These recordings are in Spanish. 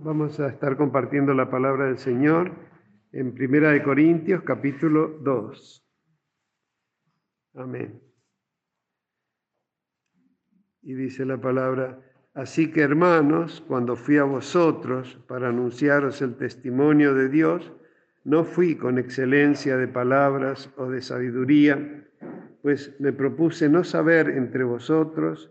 Vamos a estar compartiendo la palabra del Señor en Primera de Corintios capítulo 2. Amén. Y dice la palabra, así que hermanos, cuando fui a vosotros para anunciaros el testimonio de Dios, no fui con excelencia de palabras o de sabiduría, pues me propuse no saber entre vosotros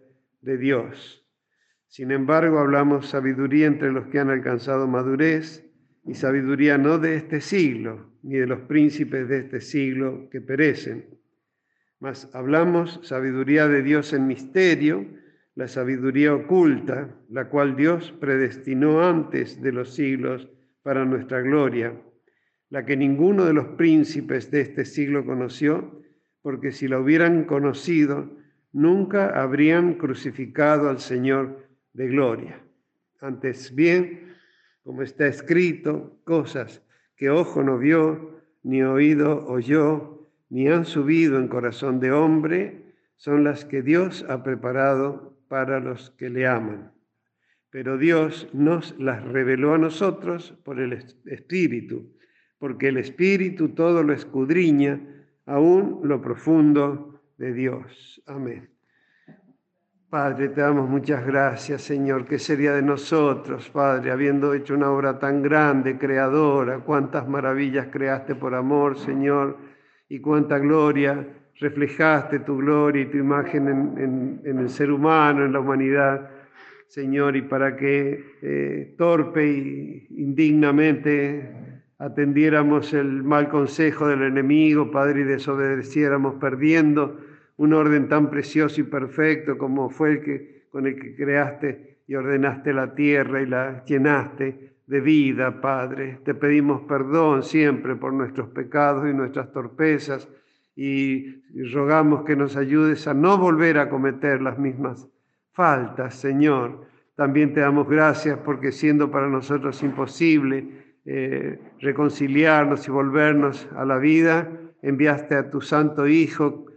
de Dios. Sin embargo, hablamos sabiduría entre los que han alcanzado madurez y sabiduría no de este siglo, ni de los príncipes de este siglo que perecen. Mas hablamos sabiduría de Dios en misterio, la sabiduría oculta, la cual Dios predestinó antes de los siglos para nuestra gloria, la que ninguno de los príncipes de este siglo conoció, porque si la hubieran conocido, nunca habrían crucificado al Señor de gloria. Antes bien, como está escrito, cosas que ojo no vio, ni oído oyó, ni han subido en corazón de hombre, son las que Dios ha preparado para los que le aman. Pero Dios nos las reveló a nosotros por el Espíritu, porque el Espíritu todo lo escudriña, aún lo profundo de Dios. Amén. Padre, te damos muchas gracias, Señor. ¿Qué sería de nosotros, Padre, habiendo hecho una obra tan grande, creadora? Cuántas maravillas creaste por amor, Señor, y cuánta gloria reflejaste tu gloria y tu imagen en, el ser humano, en la humanidad, Señor, y para que eh, torpe e indignamente atendiéramos el mal consejo del enemigo, Padre, y desobedeciéramos perdiendo un orden tan precioso y perfecto como fue el que, con el que creaste y ordenaste la tierra y la llenaste de vida, Padre. Te pedimos perdón siempre por nuestros pecados y nuestras torpezas y rogamos que nos ayudes a no volver a cometer las mismas faltas, Señor. También te damos gracias porque siendo para nosotros imposible eh, reconciliarnos y volvernos a la vida, enviaste a tu Santo Hijo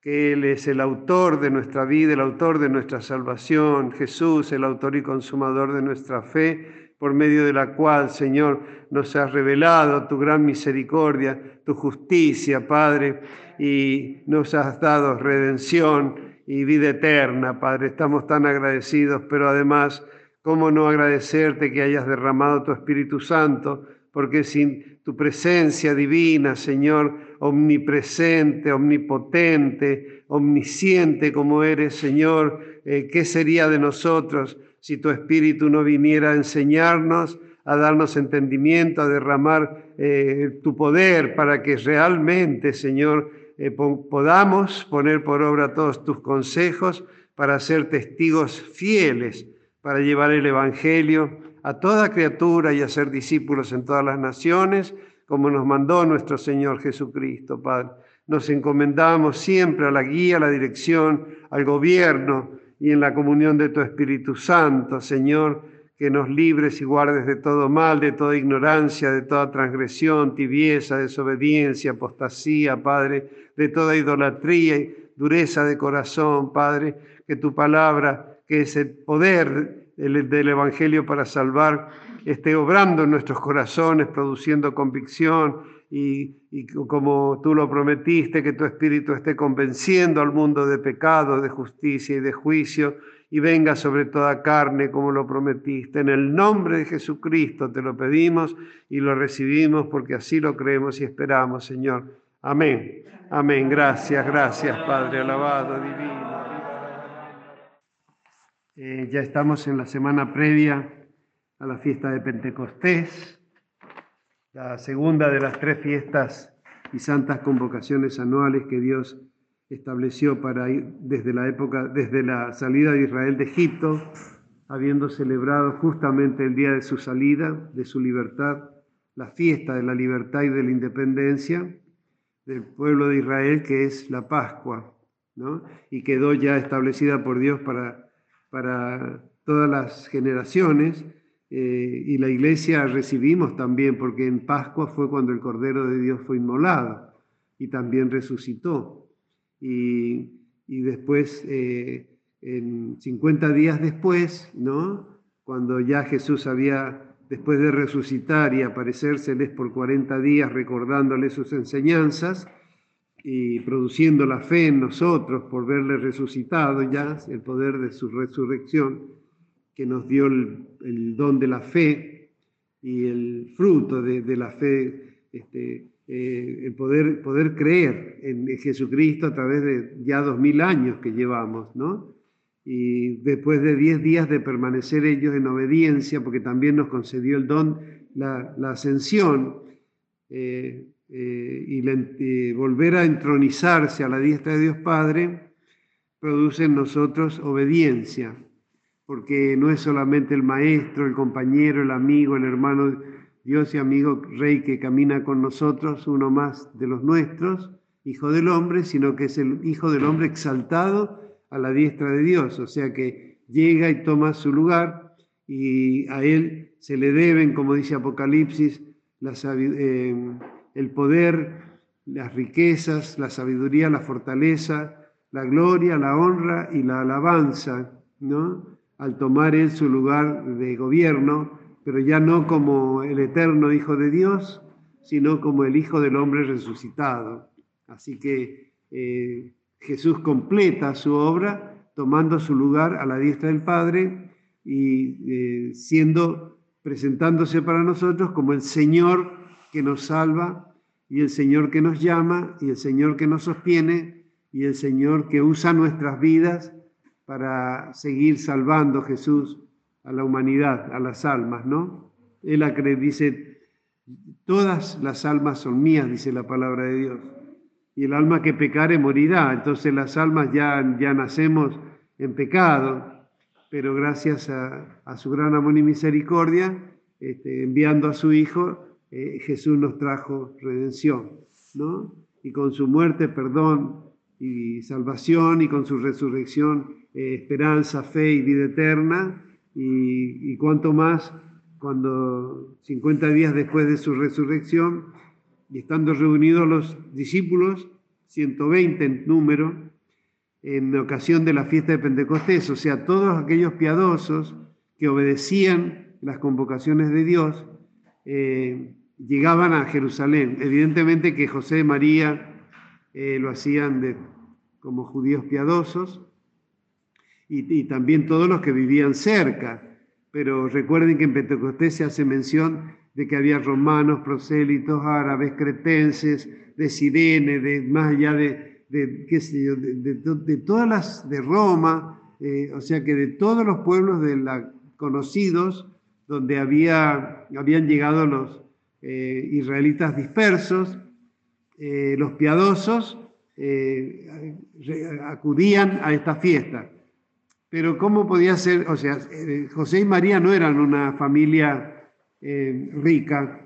que Él es el autor de nuestra vida, el autor de nuestra salvación, Jesús, el autor y consumador de nuestra fe, por medio de la cual, Señor, nos has revelado tu gran misericordia, tu justicia, Padre, y nos has dado redención y vida eterna, Padre. Estamos tan agradecidos, pero además, ¿cómo no agradecerte que hayas derramado tu Espíritu Santo? Porque sin tu presencia divina, Señor, omnipresente, omnipotente, omnisciente como eres, Señor, eh, ¿qué sería de nosotros si tu Espíritu no viniera a enseñarnos, a darnos entendimiento, a derramar eh, tu poder para que realmente, Señor, eh, podamos poner por obra todos tus consejos para ser testigos fieles, para llevar el Evangelio a toda criatura y a discípulos en todas las naciones como nos mandó nuestro Señor Jesucristo, Padre. Nos encomendamos siempre a la guía, a la dirección, al gobierno y en la comunión de tu Espíritu Santo, Señor, que nos libres y guardes de todo mal, de toda ignorancia, de toda transgresión, tibieza, desobediencia, apostasía, Padre, de toda idolatría y dureza de corazón, Padre, que tu palabra, que es el poder del Evangelio para salvar, esté obrando en nuestros corazones, produciendo convicción y, como tú lo prometiste, que tu Espíritu esté convenciendo al mundo de pecado, de justicia y de juicio y venga sobre toda carne como lo prometiste. En el nombre de Jesucristo te lo pedimos y lo recibimos porque así lo creemos y esperamos, Señor. Amén. Amén. Gracias, gracias, Padre, alabado, divino. Eh, ya estamos en la semana previa a la fiesta de Pentecostés, la segunda de las tres fiestas y santas convocaciones anuales que Dios estableció para ir desde la época, desde la salida de Israel de Egipto habiendo celebrado justamente el día de su salida, de su libertad, la fiesta de la libertad y de la independencia del pueblo de Israel, que es la Pascua, ¿no? y quedó ya establecida por Dios para, para todas las generaciones. Eh, y la iglesia recibimos también, porque en Pascua fue cuando el Cordero de Dios fue inmolado y también resucitó. Y, después, eh, en 50 días después, ¿no? cuando ya Jesús había, después de resucitar y aparecérseles por 40 días recordándoles sus enseñanzas y produciendo la fe en nosotros por verle resucitado ya, el poder de su resurrección, que nos dio el, don de la fe y el fruto de, la fe, este, eh, el poder, poder creer en Jesucristo a través de ya dos mil años que llevamos, ¿no? Y después de diez días de permanecer ellos en obediencia, porque también nos concedió el don, la, ascensión, eh, eh, y, volver a entronizarse a la diestra de Dios Padre, produce en nosotros obediencia porque no es solamente el maestro, el compañero, el amigo, el hermano, Dios y amigo Rey que camina con nosotros, uno más de los nuestros, hijo del hombre, sino que es el hijo del hombre exaltado a la diestra de Dios, o sea que llega y toma su lugar y a él se le deben, como dice Apocalipsis, eh, el poder, las riquezas, la sabiduría, la fortaleza, la gloria, la honra y la alabanza, ¿no? Al tomar él su lugar de gobierno, pero ya no como el eterno Hijo de Dios, sino como el Hijo del Hombre resucitado. Así que eh, Jesús completa su obra tomando su lugar a la diestra del Padre y eh, siendo, presentándose para nosotros como el Señor que nos salva y el Señor que nos llama y el Señor que nos sostiene y el Señor que usa nuestras vidas para seguir salvando Jesús a la humanidad, a las almas, ¿no? Él dice, todas las almas son mías, dice la palabra de Dios, y el alma que pecare morirá. Entonces las almas ya, ya nacemos en pecado, pero gracias a, su gran amor y misericordia, este, enviando a su Hijo, eh, Jesús nos trajo redención, ¿no? Y con su muerte, perdón y salvación, y con su resurrección, eh, esperanza, fe y vida eterna, y, cuanto más cuando 50 días después de su resurrección, y estando reunidos los discípulos, 120 en número, en ocasión de la fiesta de Pentecostés, o sea, todos aquellos piadosos que obedecían las convocaciones de Dios, eh, llegaban a Jerusalén. Evidentemente que José y María eh, lo hacían de, como judíos piadosos, y, también todos los que vivían cerca. Pero recuerden que en Pentecostés se hace mención de que había romanos, prosélitos, árabes, cretenses, de Sirene, más allá de, de qué sé yo, de, todas las de Roma, eh, o sea que de todos los pueblos de la, conocidos donde había, habían llegado los eh, israelitas dispersos, eh, los piadosos acudían a esta fiesta. Pero ¿cómo podía ser? O sea, eh, José y María no eran una familia eh, rica,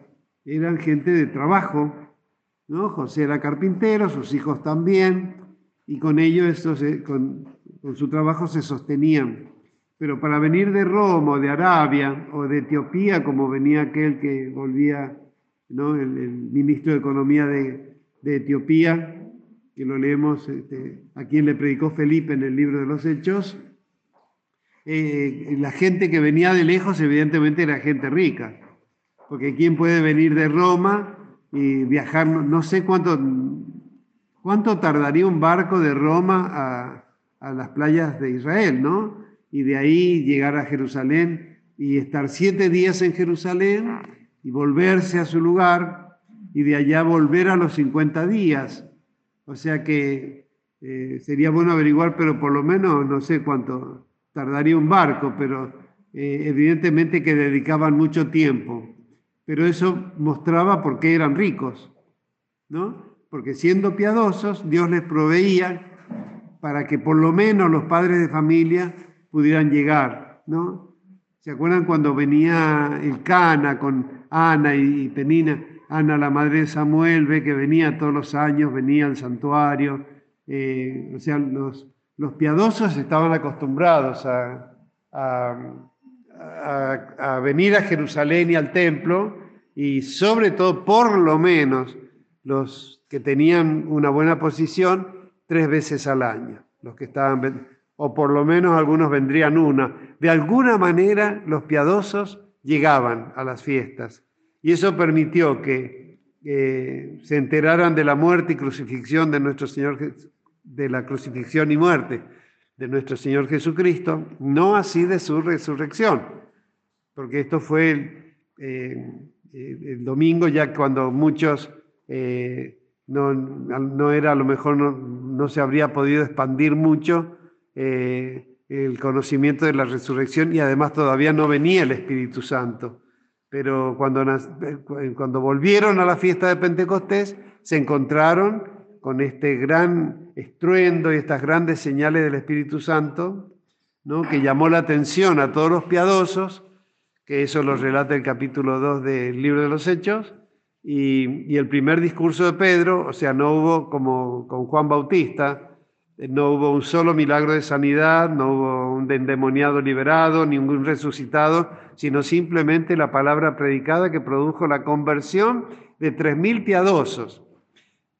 eran gente de trabajo, ¿no? José era carpintero, sus hijos también, y con ello, con, su trabajo se sostenían. Pero para venir de Roma o de Arabia o de Etiopía, como venía aquel que volvía, ¿no? el, ministro de Economía de, Etiopía, que lo leemos, este, a quien le predicó Felipe en el libro de los Hechos, eh, la gente que venía de lejos evidentemente era gente rica, porque ¿quién puede venir de Roma y viajar? No sé cuánto, cuánto tardaría un barco de Roma a, a las playas de Israel, ¿no? Y de ahí llegar a Jerusalén y estar siete días en Jerusalén y volverse a su lugar y de allá volver a los 50 días. O sea que eh, sería bueno averiguar, pero por lo menos no sé cuánto, tardaría un barco, pero eh, evidentemente que dedicaban mucho tiempo. Pero eso mostraba por qué eran ricos, ¿no? Porque siendo piadosos, Dios les proveía para que por lo menos los padres de familia pudieran llegar, ¿no? ¿Se acuerdan cuando venía el Cana con Ana y Penina? Ana, la madre de Samuel, ve que venía todos los años, venía al santuario. Eh, o sea, los, los, piadosos estaban acostumbrados a, venir a Jerusalén y al templo, y sobre todo, por lo menos, los que tenían una buena posición, tres veces al año. Los que estaban, o por lo menos algunos vendrían una. De alguna manera, los piadosos llegaban a las fiestas. Y eso permitió que se enteraran de la muerte y crucifixión de nuestro Señor, de la crucifixión y muerte de nuestro Señor Jesucristo, no así de su resurrección, porque esto fue el, eh, el domingo ya cuando muchos eh, no, no, era, a lo mejor no, no, se habría podido expandir mucho eh, el conocimiento de la resurrección y además todavía no venía el Espíritu Santo. Pero cuando, cuando volvieron a la fiesta de Pentecostés, se encontraron con este gran estruendo y estas grandes señales del Espíritu Santo, ¿no? que llamó la atención a todos los piadosos, que eso lo relata el capítulo 2 del libro de los Hechos, y, el primer discurso de Pedro, o sea, no hubo como con Juan Bautista, no hubo un solo milagro de sanidad, no hubo un endemoniado liberado, ningún resucitado, sino simplemente la palabra predicada que produjo la conversión de tres mil piadosos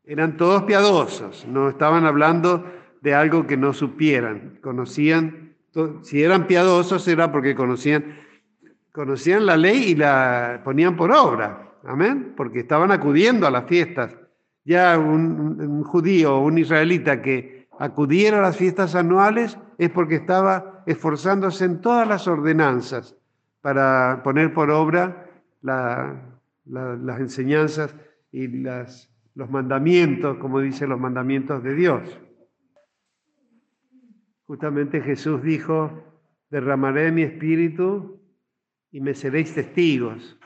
eran todos piadosos, no estaban hablando de algo que no supieran, conocían, si eran piadosos era porque conocían, conocían la ley y la ponían por obra, amén, porque estaban acudiendo a las fiestas. Ya un, un judío o un israelita que acudiera a las fiestas anuales es porque estaba esforzándose en todas las ordenanzas para poner por obra las enseñanzas y las los mandamientos, como dicen los mandamientos de Dios. Justamente Jesús dijo, derramaré mi espíritu y me seréis testigos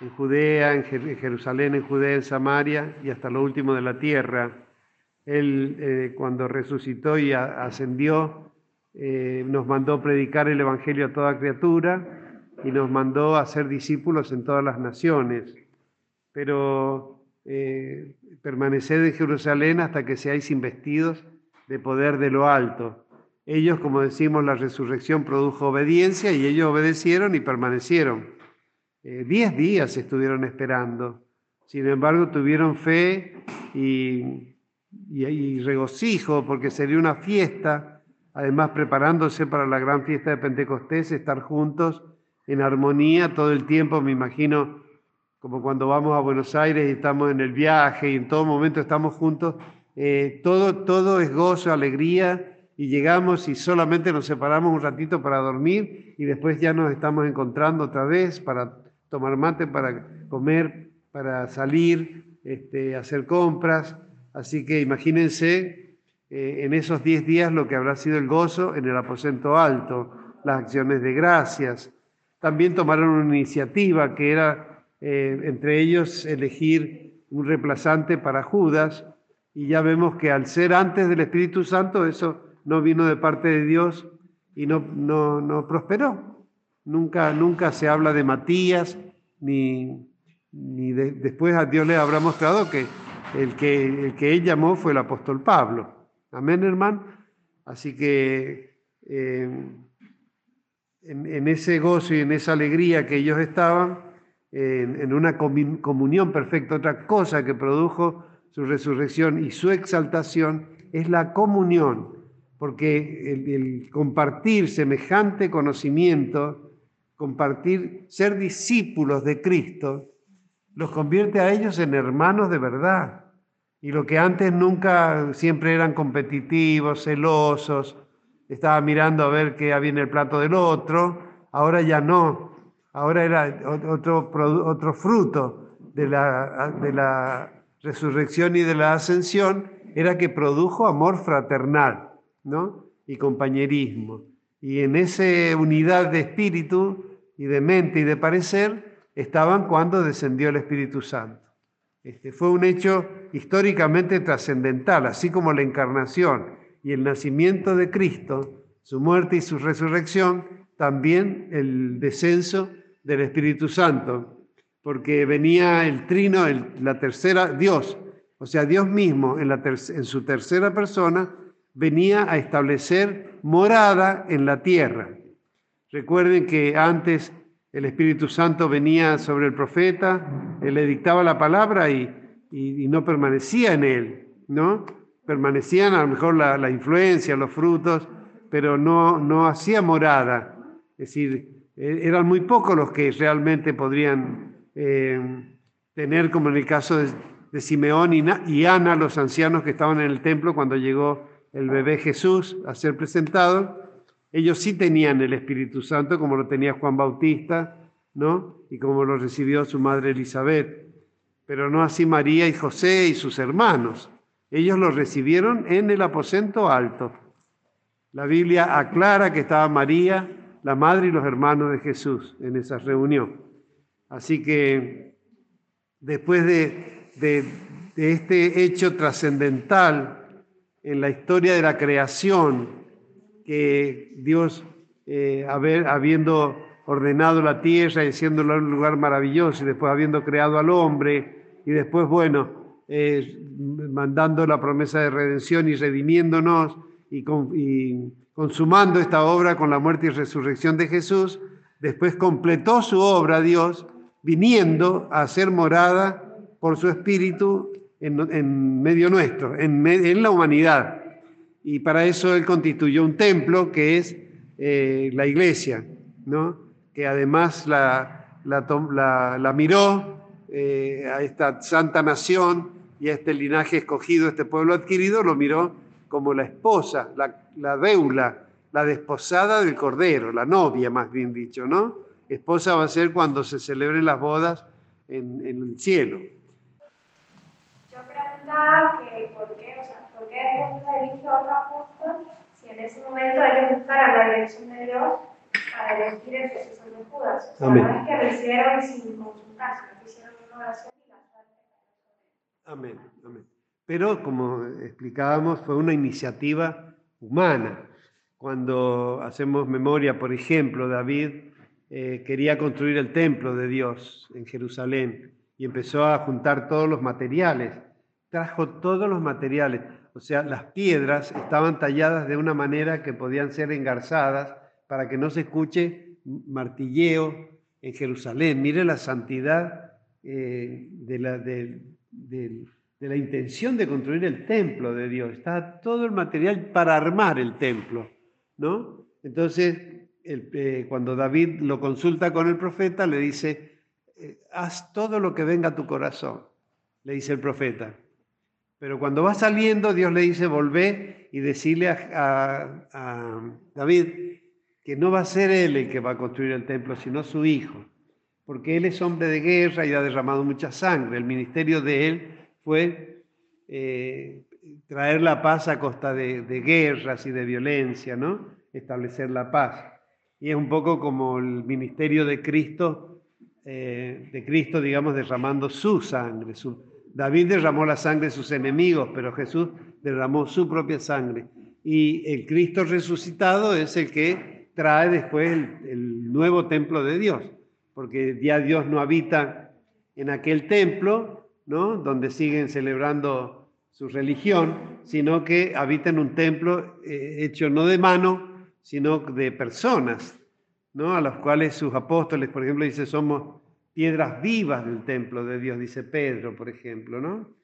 en Judea, en Jerusalén, en Judea, en Samaria y hasta lo último de la tierra. Él eh, cuando resucitó y ascendió, eh, nos mandó predicar el Evangelio a toda criatura y nos mandó a ser discípulos en todas las naciones. Pero eh, permaneced en Jerusalén hasta que seáis investidos de poder de lo alto. Ellos, como decimos, la resurrección produjo obediencia y ellos obedecieron y permanecieron. Eh, diez días estuvieron esperando. Sin embargo, tuvieron fe y, y regocijo porque sería una fiesta, además preparándose para la gran fiesta de Pentecostés, estar juntos en armonía todo el tiempo, me imagino, como cuando vamos a Buenos Aires y estamos en el viaje y en todo momento estamos juntos, eh, todo, todo es gozo, alegría y llegamos y solamente nos separamos un ratito para dormir y después ya nos estamos encontrando otra vez para tomar mate, para comer, para salir, este, hacer compras. Así que imagínense eh, en esos 10 días lo que habrá sido el gozo en el aposento alto, las acciones de gracias. También tomaron una iniciativa que era eh, entre ellos elegir un reemplazante para Judas, y ya vemos que al ser antes del Espíritu Santo, eso no vino de parte de Dios y no, no, no prosperó. Nunca, nunca se habla de Matías, ni, ni después a Dios le habrá mostrado que el, que el que él llamó fue el apóstol Pablo. Amén, hermano. Así que eh, en, en ese gozo y en esa alegría que ellos estaban, en, una comunión perfecta. Otra cosa que produjo su resurrección y su exaltación es la comunión, porque el, compartir semejante conocimiento, compartir, ser discípulos de Cristo, los convierte a ellos en hermanos de verdad. Y lo que antes nunca siempre eran competitivos, celosos, estaba mirando a ver qué había en el plato del otro, ahora ya no, ahora era otro, otro fruto de la, de la resurrección y de la ascensión, era que produjo amor fraternal ¿no? y compañerismo. Y en esa unidad de espíritu y de mente y de parecer estaban cuando descendió el Espíritu Santo. Este fue un hecho históricamente trascendental, así como la encarnación y el nacimiento de Cristo, su muerte y su resurrección, también el descenso del Espíritu Santo, porque venía el trino, la tercera, Dios, o sea, Dios mismo en, la en su tercera persona venía a establecer morada en la tierra. Recuerden que antes el Espíritu Santo venía sobre el profeta, él le dictaba la palabra y, no permanecía en él, ¿no? Permanecían a lo mejor la, influencia, los frutos, pero no, no hacía morada. Es decir, e, eran muy pocos los que realmente podrían eh, tener, como en el caso de, Simeón y, y Ana, los ancianos que estaban en el templo cuando llegó el bebé Jesús a ser presentado ellos sí tenían el Espíritu Santo, como lo tenía Juan Bautista, ¿no? Y como lo recibió su madre Elizabeth. Pero no así María y José y sus hermanos. Ellos lo recibieron en el aposento alto. La Biblia aclara que estaba María, la madre y los hermanos de Jesús en esa reunión. Así que después de, este hecho trascendental en la historia de la creación, que Dios, eh, habiendo ordenado la tierra y haciéndola un lugar maravilloso, y después habiendo creado al hombre, y después, bueno, eh, mandando la promesa de redención y redimiéndonos y consumando esta obra con la muerte y resurrección de Jesús, después completó su obra Dios, viniendo a ser morada por su Espíritu en, medio nuestro, en, la humanidad y para eso él constituyó un templo que es eh, la iglesia, ¿no? que además la, la, miró eh, a esta santa nación y a este linaje escogido, este pueblo adquirido, lo miró como la esposa, la, la deula, la desposada del Cordero, la novia más bien dicho, ¿no? Esposa va a ser cuando se celebren las bodas en, en el cielo. Yo preguntaba que por qué, o sea, qué a otra apóstol si en ese momento ellos buscaran la dirección de Dios para elegir el Jesús de Judas? O sea, no es que lo hicieron sin consultarse, que hicieron una oración y la Amén, amén. Pero como explicábamos, fue una iniciativa humana. Cuando hacemos memoria, por ejemplo, David eh, quería construir el templo de Dios en Jerusalén y empezó a juntar todos los materiales. Trajo todos los materiales o sea, las piedras estaban talladas de una manera que podían ser engarzadas para que no se escuche martilleo en Jerusalén. Mire la santidad eh, de, la, la intención de construir el templo de Dios. Está todo el material para armar el templo, ¿no? Entonces, eh, cuando David lo consulta con el profeta, le dice, eh, haz todo lo que venga a tu corazón, le dice el profeta. Pero cuando va saliendo, Dios le dice, volvé y decirle a, David que no va a ser él el que va a construir el templo, sino su hijo, porque él es hombre de guerra y ha derramado mucha sangre. El ministerio de él fue eh, traer la paz a costa de, guerras y de violencia, ¿no? Establecer la paz. Y es un poco como el ministerio de Cristo, eh, de Cristo, digamos, derramando su sangre, David derramó la sangre de sus enemigos, pero Jesús derramó su propia sangre. Y el Cristo resucitado es el que trae después el, nuevo templo de Dios, porque ya Dios no habita en aquel templo, ¿no? Donde siguen celebrando su religión, sino que habita en un templo eh, hecho no de mano, sino de personas, ¿no? A los cuales sus apóstoles, por ejemplo, dice, somos piedras vivas del templo de Dios, dice Pedro, por ejemplo, ¿no?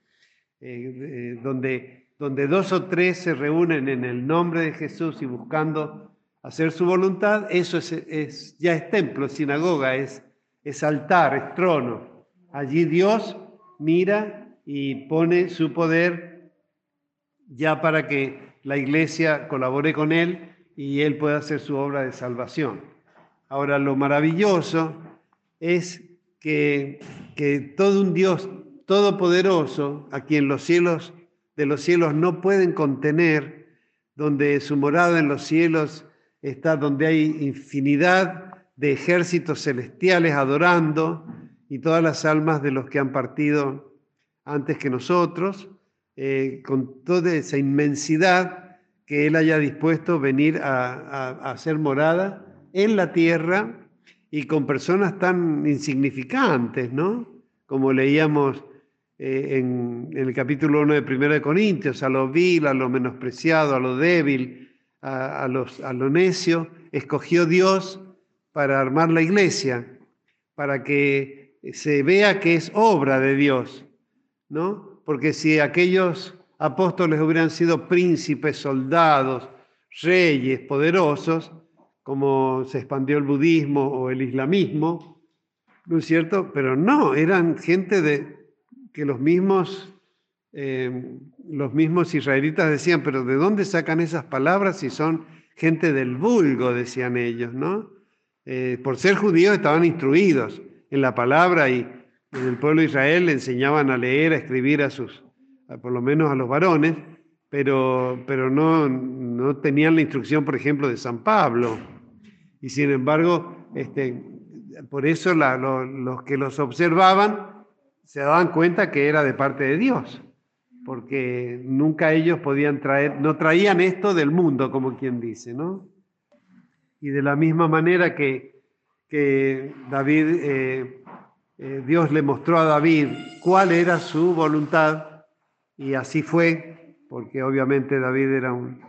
Eh, eh, donde, donde dos o tres se reúnen en el nombre de Jesús y buscando hacer su voluntad, eso es, ya es templo, es sinagoga, es, es altar, es trono. Allí Dios mira y pone su poder ya para que la iglesia colabore con él y él pueda hacer su obra de salvación. Ahora, lo maravilloso es que, todo un Dios todopoderoso, a quien los cielos de los cielos no pueden contener, donde su morada en los cielos está, donde hay infinidad de ejércitos celestiales adorando y todas las almas de los que han partido antes que nosotros, eh, con toda esa inmensidad que Él haya dispuesto venir a, a, a hacer morada en la tierra y con personas tan insignificantes, ¿no? Como leíamos eh, en, el capítulo 1 de 1 de Corintios, a lo vil, a lo menospreciado, a lo débil, a, los, a lo necio, escogió Dios para armar la iglesia, para que se vea que es obra de Dios, ¿no? Porque si aquellos apóstoles hubieran sido príncipes, soldados, reyes, poderosos, como se expandió el budismo o el islamismo, ¿no es cierto? Pero no, eran gente de, que los mismos, eh, los mismos israelitas decían, pero ¿de dónde sacan esas palabras si son gente del vulgo, decían ellos, ¿no? Eh, por ser judíos estaban instruidos en la palabra y en el pueblo de Israel le enseñaban a leer, a escribir a sus, por lo menos a los varones, pero, pero no, no tenían la instrucción, por ejemplo, de San Pablo. Y sin embargo, este, por eso los que los observaban se daban cuenta que era de parte de Dios, porque nunca ellos podían traer, no traían esto del mundo, como quien dice, ¿no? Y de la misma manera que, que David, eh, eh, Dios le mostró a David cuál era su voluntad, y así fue, porque obviamente David era un,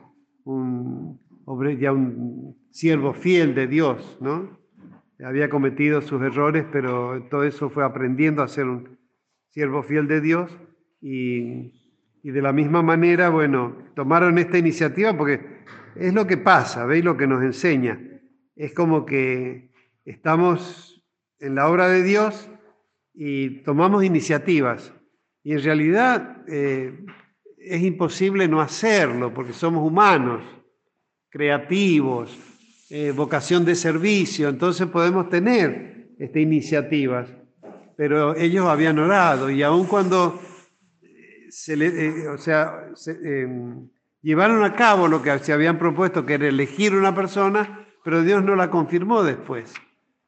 un ya un siervo fiel de Dios, ¿no? Había cometido sus errores, pero todo eso fue aprendiendo a ser un siervo fiel de Dios y, y de la misma manera, bueno, tomaron esta iniciativa porque es lo que pasa, ¿veis lo que nos enseña? Es como que estamos en la obra de Dios y tomamos iniciativas. Y en realidad eh, es imposible no hacerlo porque somos humanos, creativos, eh, vocación de servicio, entonces podemos tener este, iniciativas, pero ellos habían orado. Y aun cuando eh, se le, eh, o sea, em, llevaron a cabo lo que se habían propuesto, que era elegir una persona, pero Dios no la confirmó después,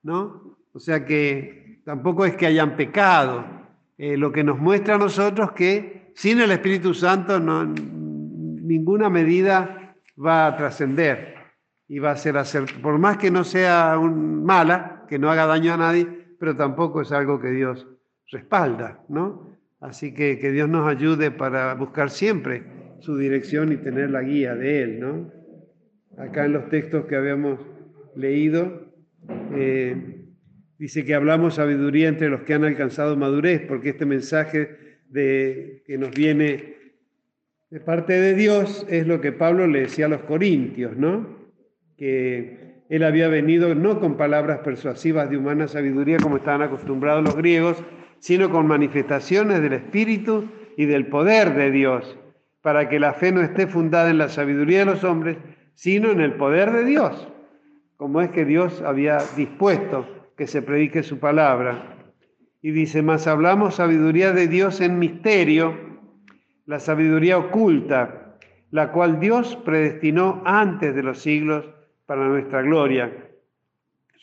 ¿no? O sea que tampoco es que hayan pecado, lo que nos muestra a nosotros que sin el Espíritu Santo no, ninguna medida va a trascender y va a ser hacer, por más que no sea un mala, que no haga daño a nadie, pero tampoco es algo que Dios respalda, ¿no? Así que que Dios nos ayude para buscar siempre su dirección y tener la guía de Él, ¿no? Acá en los textos que habíamos leído, eh, dice que hablamos sabiduría entre los que han alcanzado madurez, porque este mensaje de, que nos viene de parte de Dios es lo que Pablo le decía a los corintios, ¿no? que él había venido no con palabras persuasivas de humana sabiduría como estaban acostumbrados los griegos, sino con manifestaciones del Espíritu y del poder de Dios, para que la fe no esté fundada en la sabiduría de los hombres, sino en el poder de Dios, como es que Dios había dispuesto que se predique su palabra. Y dice, más hablamos sabiduría de Dios en misterio, la sabiduría oculta, la cual Dios predestinó antes de los siglos para nuestra gloria.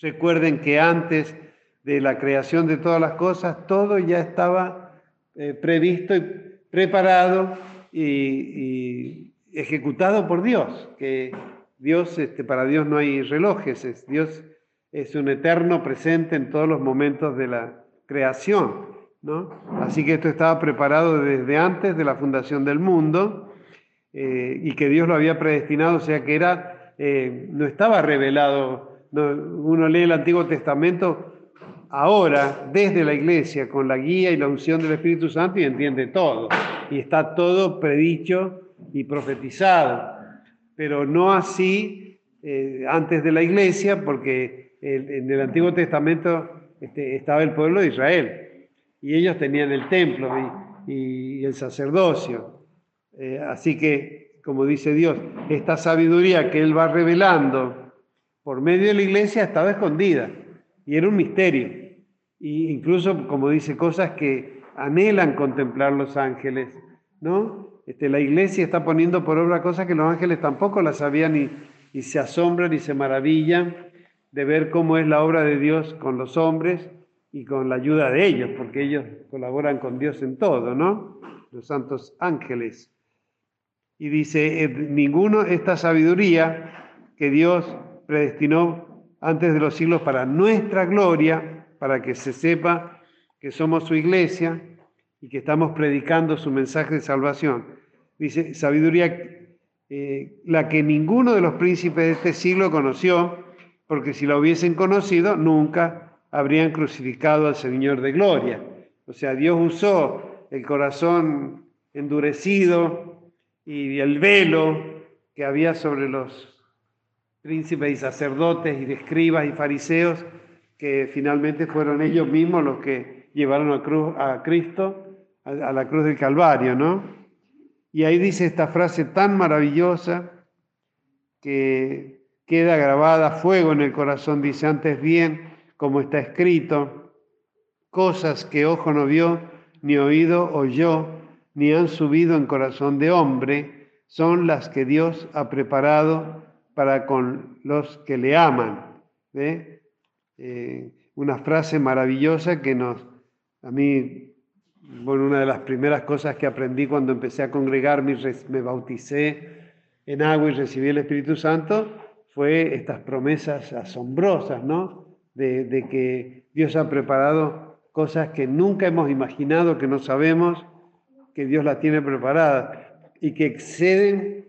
Recuerden que antes de la creación de todas las cosas, todo ya estaba eh, previsto y preparado y, ejecutado por Dios, que Dios, este, para Dios no hay relojes, es, Dios es un eterno presente en todos los momentos de la creación. ¿no? Así que esto estaba preparado desde antes de la fundación del mundo eh, y que Dios lo había predestinado, o sea que era eh, no estaba revelado. uno lee el Antiguo Testamento ahora desde la iglesia con la guía y la unción del Espíritu Santo y entiende todo. Y está todo predicho y profetizado. Pero no así eh, antes de la iglesia, porque en el Antiguo Testamento este, estaba el pueblo de Israel y ellos tenían el templo y, el sacerdocio. Eh, así que como dice Dios, esta sabiduría que Él va revelando por medio de la iglesia estaba escondida y era un misterio. Y incluso, como dice, cosas que anhelan contemplar los ángeles, ¿no? Este, la iglesia está poniendo por obra cosas que los ángeles tampoco las sabían y, se asombran y se maravillan de ver cómo es la obra de Dios con los hombres y con la ayuda de ellos, porque ellos colaboran con Dios en todo, ¿no? Los santos ángeles. Y dice, eh, ninguno, esta sabiduría que Dios predestinó antes de los siglos para nuestra gloria, para que se sepa que somos su iglesia y que estamos predicando su mensaje de salvación. Dice, sabiduría eh, la que ninguno de los príncipes de este siglo conoció, porque si la hubiesen conocido, nunca habrían crucificado al Señor de gloria. O sea, Dios usó el corazón endurecido y el velo que había sobre los príncipes y sacerdotes y escribas y fariseos, que finalmente fueron ellos mismos los que llevaron a, cruz, a Cristo a, la cruz del Calvario, ¿no? Y ahí dice esta frase tan maravillosa que queda grabada fuego en el corazón, dice antes bien, como está escrito, cosas que ojo no vio, ni oído oyó, ni han subido en corazón de hombre, son las que Dios ha preparado para con los que le aman. Eh, una frase maravillosa que nos, a mí, bueno, una de las primeras cosas que aprendí cuando empecé a congregarme y me bauticé en agua y recibí el Espíritu Santo, fue estas promesas asombrosas, ¿no? De, que Dios ha preparado cosas que nunca hemos imaginado, que no sabemos, que Dios las tiene preparadas y que exceden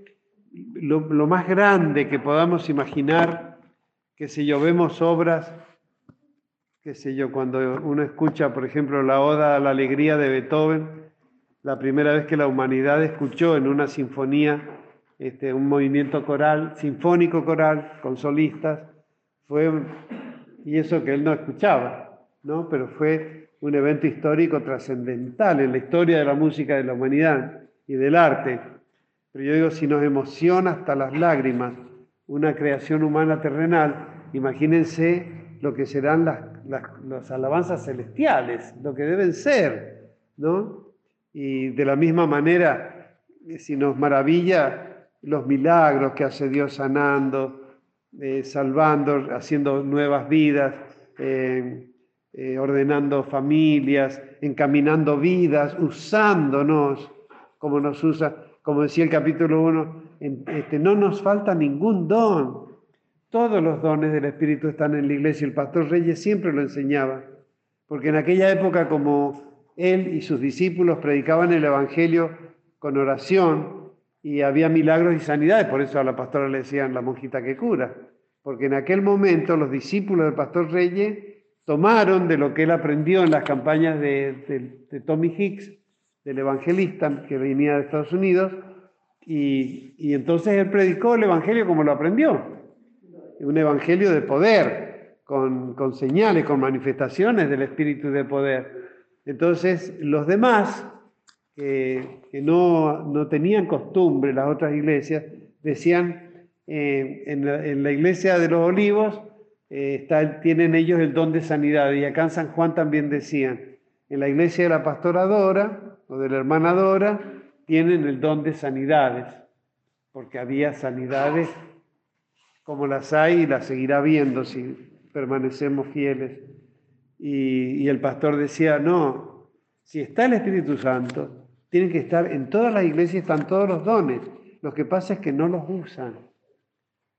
lo, más grande que podamos imaginar, que si yo, vemos obras, qué sé yo, cuando uno escucha, por ejemplo, la Oda a la Alegría de Beethoven, la primera vez que la humanidad escuchó en una sinfonía este, un movimiento coral, sinfónico coral, con solistas, fue, y eso que él no escuchaba, ¿no? Pero fue un evento histórico trascendental en la historia de la música de la humanidad y del arte. Pero yo digo, si nos emociona hasta las lágrimas una creación humana terrenal, imagínense lo que serán las, alabanzas celestiales, lo que deben ser, ¿no? Y de la misma manera, si nos maravilla los milagros que hace Dios sanando, eh, salvando, haciendo nuevas vidas, eh, eh, ordenando familias, encaminando vidas, usándonos como nos usa como decía el capítulo 1, este, no nos falta ningún don. Todos los dones del Espíritu están en la iglesia. El pastor Reyes siempre lo enseñaba, porque en aquella época como él y sus discípulos predicaban el Evangelio con oración y había milagros y sanidades, por eso a la pastora le decían la monjita que cura, porque en aquel momento los discípulos del pastor Reyes tomaron de lo que él aprendió en las campañas de, de Tommy Hicks del evangelista que venía de Estados Unidos, y, entonces él predicó el Evangelio como lo aprendió, un Evangelio de poder, con, señales, con manifestaciones del Espíritu de poder. Entonces los demás, que no, tenían costumbre, las otras iglesias, decían, eh, en, la, iglesia de los olivos eh, tienen ellos el don de sanidad, y acá en San Juan también decían, en la iglesia de la pastoradora o de la hermana Dora, tienen el don de sanidades, porque había sanidades como las hay y las seguirá viendo si permanecemos fieles. Y, el pastor decía, no, si está el Espíritu Santo, tienen que estar en todas las iglesias, están todos los dones. Lo que pasa es que no los usan.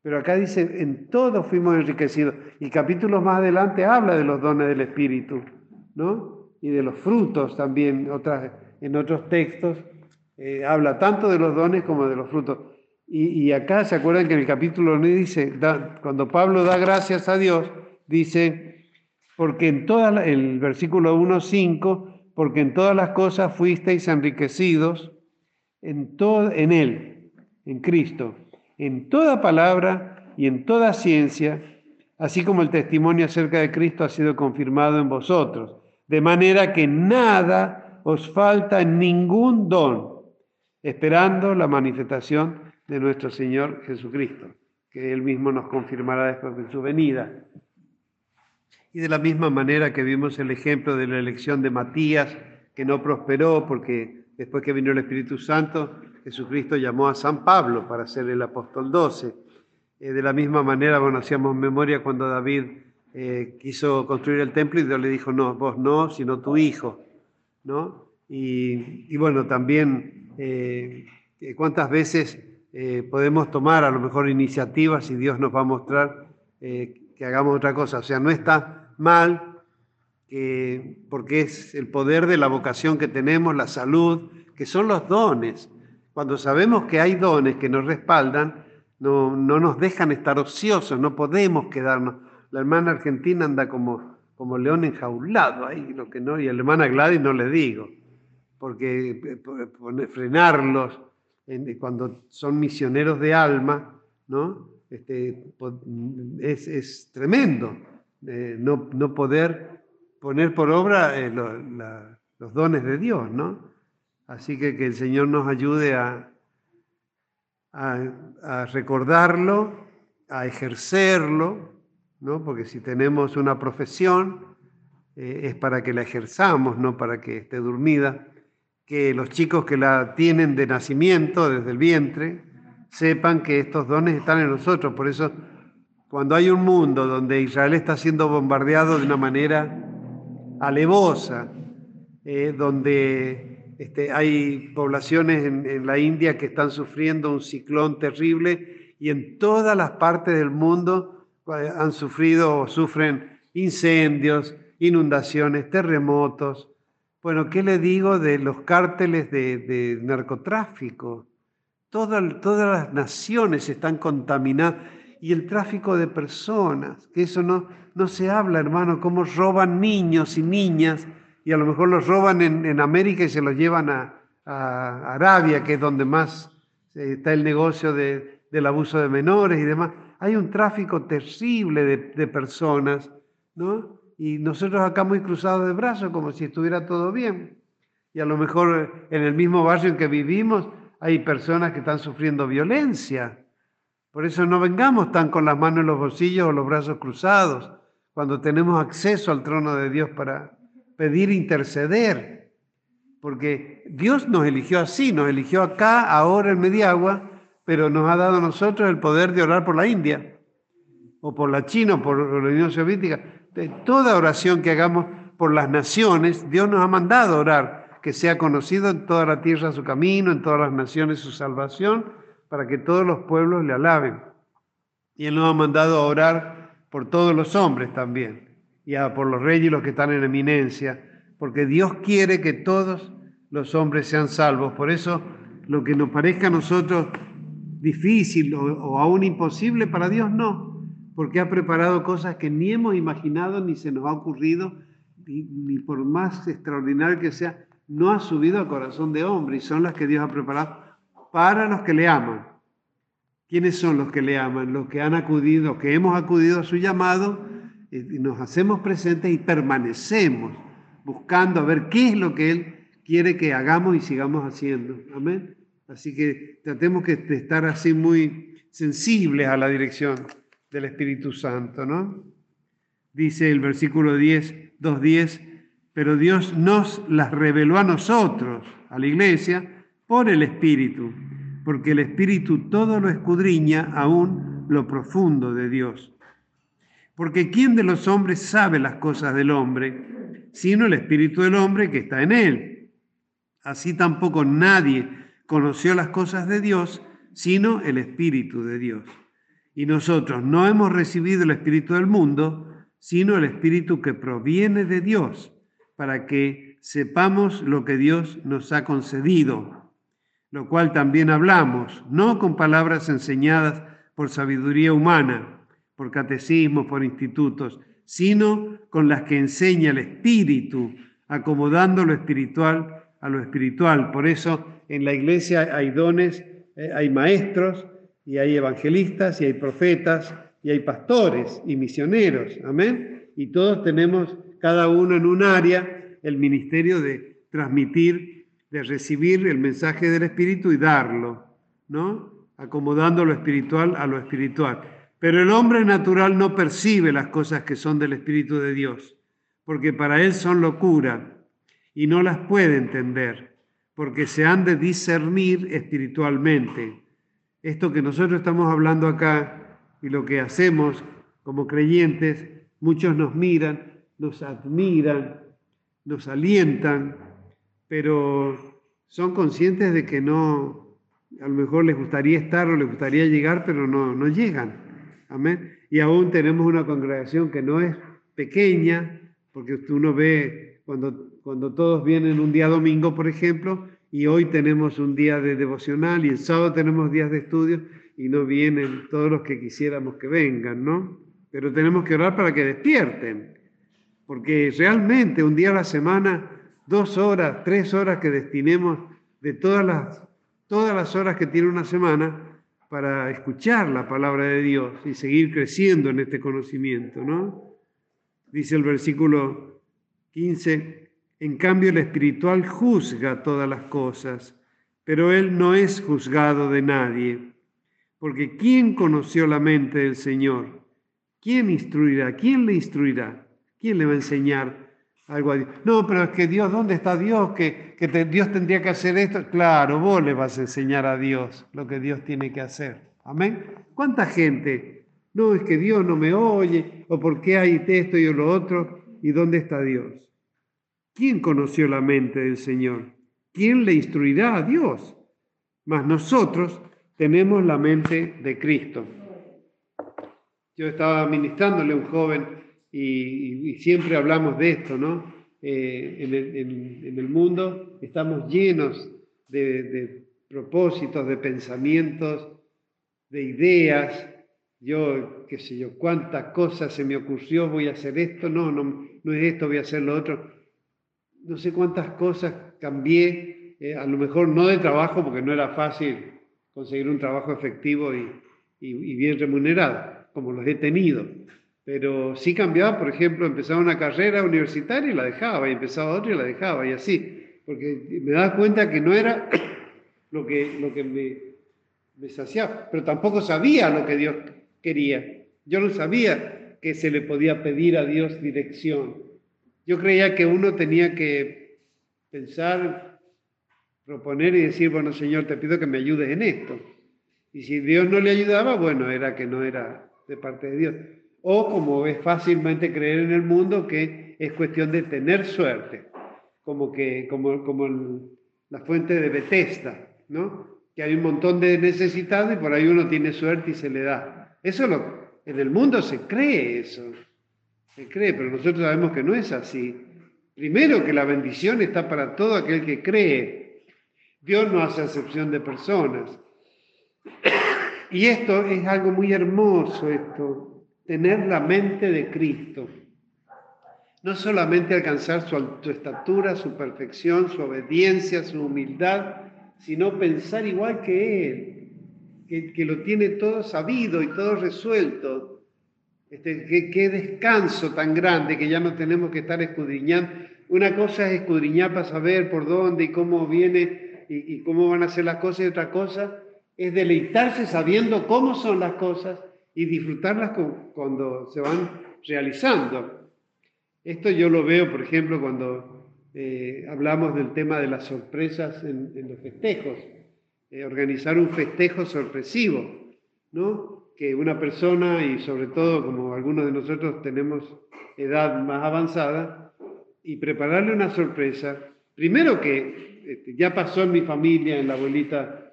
Pero acá dice, en todos fuimos enriquecidos. Y capítulos más adelante habla de los dones del Espíritu, ¿no? Y de los frutos también, otras en otros textos, eh, habla tanto de los dones como de los frutos. Y, acá se acuerdan que en el capítulo 9 dice, cuando Pablo da gracias a Dios, dice, porque en todas, el versículo 1, 5, porque en todas las cosas fuisteis enriquecidos en, todo, en Él, en Cristo, en toda palabra y en toda ciencia, así como el testimonio acerca de Cristo ha sido confirmado en vosotros, de manera que nada os falta ningún don, esperando la manifestación de nuestro Señor Jesucristo, que Él mismo nos confirmará después de su venida. Y de la misma manera que vimos el ejemplo de la elección de Matías, que no prosperó porque después que vino el Espíritu Santo, Jesucristo llamó a San Pablo para ser el apóstol 12. Eh, de la misma manera, bueno, hacíamos memoria cuando David eh, quiso construir el templo y Dios le dijo, no, vos no, sino tu hijo. ¿no? Y, bueno, también eh, cuántas veces eh, podemos tomar a lo mejor iniciativas y Dios nos va a mostrar eh, que hagamos otra cosa. O sea, no está mal, porque es el poder de la vocación que tenemos, la salud, que son los dones. Cuando sabemos que hay dones que nos respaldan, no, no nos dejan estar ociosos, no podemos quedarnos. La hermana argentina anda como, como león enjaulado ahí, lo que no, y la hermana Gladys no le digo, porque eh, frenarlos cuando son misioneros de alma, ¿no? Este, es, es, tremendo eh, no, no, poder poner por obra eh, los dones de Dios, ¿no? Así que que el Señor nos ayude a, a, recordarlo, a ejercerlo, ¿no? Porque si tenemos una profesión eh, es para que la ejerzamos, no para que esté dormida. Que los chicos que la tienen de nacimiento, desde el vientre, sepan que estos dones están en nosotros. Por eso, cuando hay un mundo donde Israel está siendo bombardeado de una manera alevosa, eh, donde este, hay poblaciones en, la India que están sufriendo un ciclón terrible y en todas las partes del mundo eh, han sufrido o sufren incendios, inundaciones, terremotos. Bueno, ¿qué le digo de los cárteles de narcotráfico? todas las naciones están contaminadas y el tráfico de personas, que eso no, no se habla, hermano, cómo roban niños y niñas y a lo mejor los roban en, América y se los llevan a, Arabia, que es donde más eh, está el negocio del abuso de menores y demás. Hay un tráfico terrible de, de personas, ¿no? Y nosotros acá muy cruzados de brazos, como si estuviera todo bien. Y a lo mejor en el mismo barrio en que vivimos hay personas que están sufriendo violencia. Por eso no vengamos tan con las manos en los bolsillos o los brazos cruzados cuando tenemos acceso al trono de Dios para pedir interceder. Porque Dios nos eligió así, nos eligió acá, ahora en Mediagua, pero nos ha dado a nosotros el poder de orar por la India, o por la China, o por la Unión Soviética. De toda oración que hagamos por las naciones, Dios nos ha mandado orar que sea conocido en toda la tierra su camino, en todas las naciones su salvación, para que todos los pueblos le alaben. Y Él nos ha mandado a orar por todos los hombres también, y por los reyes y los que están en eminencia, porque Dios quiere que todos los hombres sean salvos. Por eso, lo que nos parezca a nosotros difícil o, aún imposible, para Dios no, porque ha preparado cosas que ni hemos imaginado ni se nos ha ocurrido, ni por más extraordinario que sea, no ha subido al corazón de hombre y son las que Dios ha preparado para los que le aman. ¿Quiénes son los que le aman? Los que han acudido, que hemos acudido a su llamado y nos hacemos presentes y permanecemos buscando a ver qué es lo que Él quiere que hagamos y sigamos haciendo. Amén. Así que tratemos que estar así muy sensibles a la dirección del Espíritu Santo, ¿no? Dice el versículo 10, 2.10, pero Dios nos las reveló a nosotros, a la iglesia, por el Espíritu, porque el Espíritu todo lo escudriña aún lo profundo de Dios. Porque ¿quién de los hombres sabe las cosas del hombre, sino el Espíritu del hombre que está en él? Así tampoco nadie conoció las cosas de Dios, sino el Espíritu de Dios. Y nosotros no hemos recibido el Espíritu del mundo, sino el Espíritu que proviene de Dios para que sepamos lo que Dios nos ha concedido, lo cual también hablamos, no con palabras enseñadas por sabiduría humana, por catecismos, por institutos, sino con las que enseña el Espíritu, acomodando lo espiritual a lo espiritual. Por eso en la iglesia hay dones, eh, hay maestros y hay evangelistas y hay profetas y hay pastores y misioneros. Amén. Y todos tenemos cada uno en un área, el ministerio de transmitir, de recibir el mensaje del Espíritu y darlo, ¿no? Acomodando lo espiritual a lo espiritual. Pero el hombre natural no percibe las cosas que son del Espíritu de Dios, porque para él son locura y no las puede entender, porque se han de discernir espiritualmente. Esto que nosotros estamos hablando acá y lo que hacemos como creyentes, muchos nos miran nos admiran, nos alientan, pero son conscientes de que no, a lo mejor les gustaría estar o les gustaría llegar, pero no, no llegan. Amén. y aún tenemos una congregación que no es pequeña, porque uno ve cuando, cuando todos vienen un día domingo, por ejemplo, y hoy tenemos un día de devocional y el sábado tenemos días de estudio y no vienen todos los que quisiéramos que vengan, ¿no? Pero tenemos que orar para que despierten, porque realmente un día a la semana, dos horas, tres horas que destinemos de todas las, todas las horas que tiene una semana para escuchar la palabra de Dios y seguir creciendo en este conocimiento, ¿no? Dice el versículo 15, en cambio, el espiritual juzga todas las cosas, pero él no es juzgado de nadie. Porque ¿quién conoció la mente del Señor? ¿Quién instruirá? ¿Quién le instruirá? ¿Quién le va a enseñar algo a Dios? No, pero es que Dios, ¿dónde está Dios? Que, Dios tendría que hacer esto. Claro, vos le vas a enseñar a Dios lo que Dios tiene que hacer. Amén. ¿Cuánta gente? No, es que Dios no me oye, o por qué hay esto y lo otro, ¿y dónde está Dios? ¿Quién conoció la mente del Señor? ¿Quién le instruirá a Dios? Mas nosotros tenemos la mente de Cristo. Yo estaba ministrándole a un joven y, siempre hablamos de esto, ¿no? Eh, en, el, mundo estamos llenos de, de propósitos, de pensamientos, de ideas. Yo, qué sé yo, cuántas cosas se me ocurrió, voy a hacer esto, no, no, no es esto, voy a hacer lo otro no sé cuántas cosas cambié, eh, a lo mejor no de trabajo, porque no era fácil conseguir un trabajo efectivo y, bien remunerado, como los he tenido. Pero sí cambiaba, por ejemplo, empezaba una carrera universitaria y la dejaba, y empezaba otra y la dejaba, y así, porque me daba cuenta que no era lo que, lo que me, me saciaba, pero tampoco sabía lo que Dios quería. Yo no sabía que se le podía pedir a Dios dirección. Yo creía que uno tenía que pensar, proponer y decir, bueno, Señor, te pido que me ayudes en esto. Y si Dios no le ayudaba, bueno, era que no era de parte de Dios. O como es fácilmente creer en el mundo, que es cuestión de tener suerte, como, que, como, como la fuente de Bethesda, ¿no? Que hay un montón de necesitados y por ahí uno tiene suerte y se le da. Eso lo, en el mundo se cree eso se cree, pero nosotros sabemos que no es así. Primero que la bendición está para todo aquel que cree. Dios no hace excepción de personas. Y esto es algo muy hermoso, esto, tener la mente de Cristo. No solamente alcanzar su, estatura, su perfección, su obediencia, su humildad, sino pensar igual que Él, que lo tiene todo sabido y todo resuelto, este, qué, descanso tan grande que ya no tenemos que estar escudriñando. Una cosa es escudriñar para saber por dónde y cómo viene y, cómo van a ser las cosas y otra cosa es deleitarse sabiendo cómo son las cosas y disfrutarlas cuando se van realizando. Esto yo lo veo, por ejemplo, cuando eh, hablamos del tema de las sorpresas en, los festejos. Eh, organizar un festejo sorpresivo, ¿no? Que una persona, y sobre todo como algunos de nosotros tenemos edad más avanzada, y prepararle una sorpresa, primero que este, ya pasó en mi familia, en la abuelita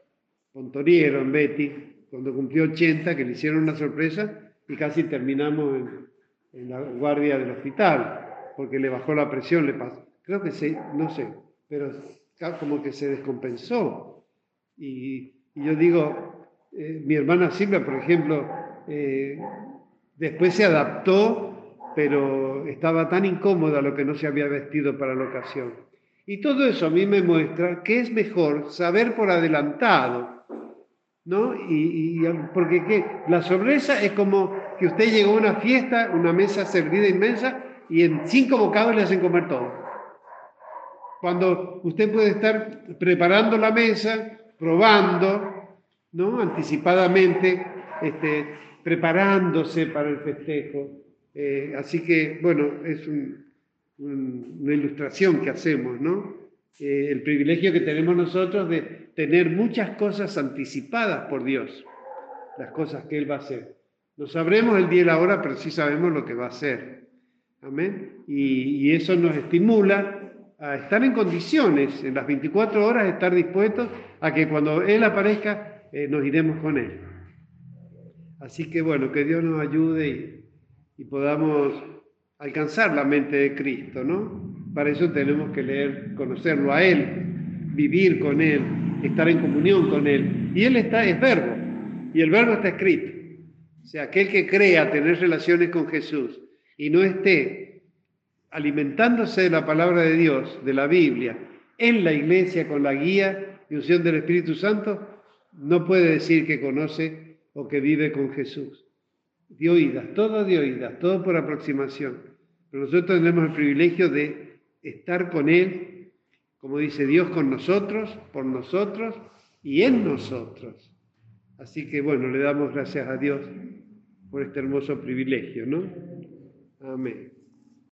Pontoriero, en Betty, cuando cumplió 80, que le hicieron una sorpresa y casi terminamos en, la guardia del hospital, porque le bajó la presión, le pasó. Creo que se, no sé, pero como que se descompensó. Y yo digo, eh, mi hermana Silvia, por ejemplo, eh, después se adaptó, pero estaba tan incómoda lo que no se había vestido para la ocasión. Y todo eso a mí me muestra que es mejor saber por adelantado, ¿no? Y, porque ¿qué? la sorpresa es como que usted llegó a una fiesta, una mesa servida inmensa, y en cinco bocados le hacen comer todo. Cuando usted puede estar preparando la mesa, probando, ¿no? anticipadamente, este, preparándose para el festejo. Eh, así que, bueno, es una ilustración que hacemos, ¿no? Eh, el privilegio que tenemos nosotros de tener muchas cosas anticipadas por Dios, las cosas que Él va a hacer. No sabremos el día y la hora, pero sí sabemos lo que va a hacer. Amén. Y, y eso nos estimula a estar en condiciones, en las 24 horas, estar dispuestos a que cuando Él aparezca, eh, nos iremos con Él. Así que bueno, que Dios nos ayude y, y podamos alcanzar la mente de Cristo, ¿no? Para eso tenemos que leer, conocerlo a Él, vivir con Él, estar en comunión con Él. Y Él está, es verbo, y el verbo está escrito. O sea, aquel que crea tener relaciones con Jesús y no esté alimentándose de la palabra de Dios, de la Biblia, en la iglesia con la guía y unción del Espíritu Santo, no puede decir que conoce o que vive con Jesús. De oídas, todo de oídas, todo por aproximación. Pero nosotros tenemos el privilegio de estar con Él, como dice Dios, con nosotros, por nosotros y en nosotros. Así que bueno, le damos gracias a Dios por este hermoso privilegio, ¿no? Amén.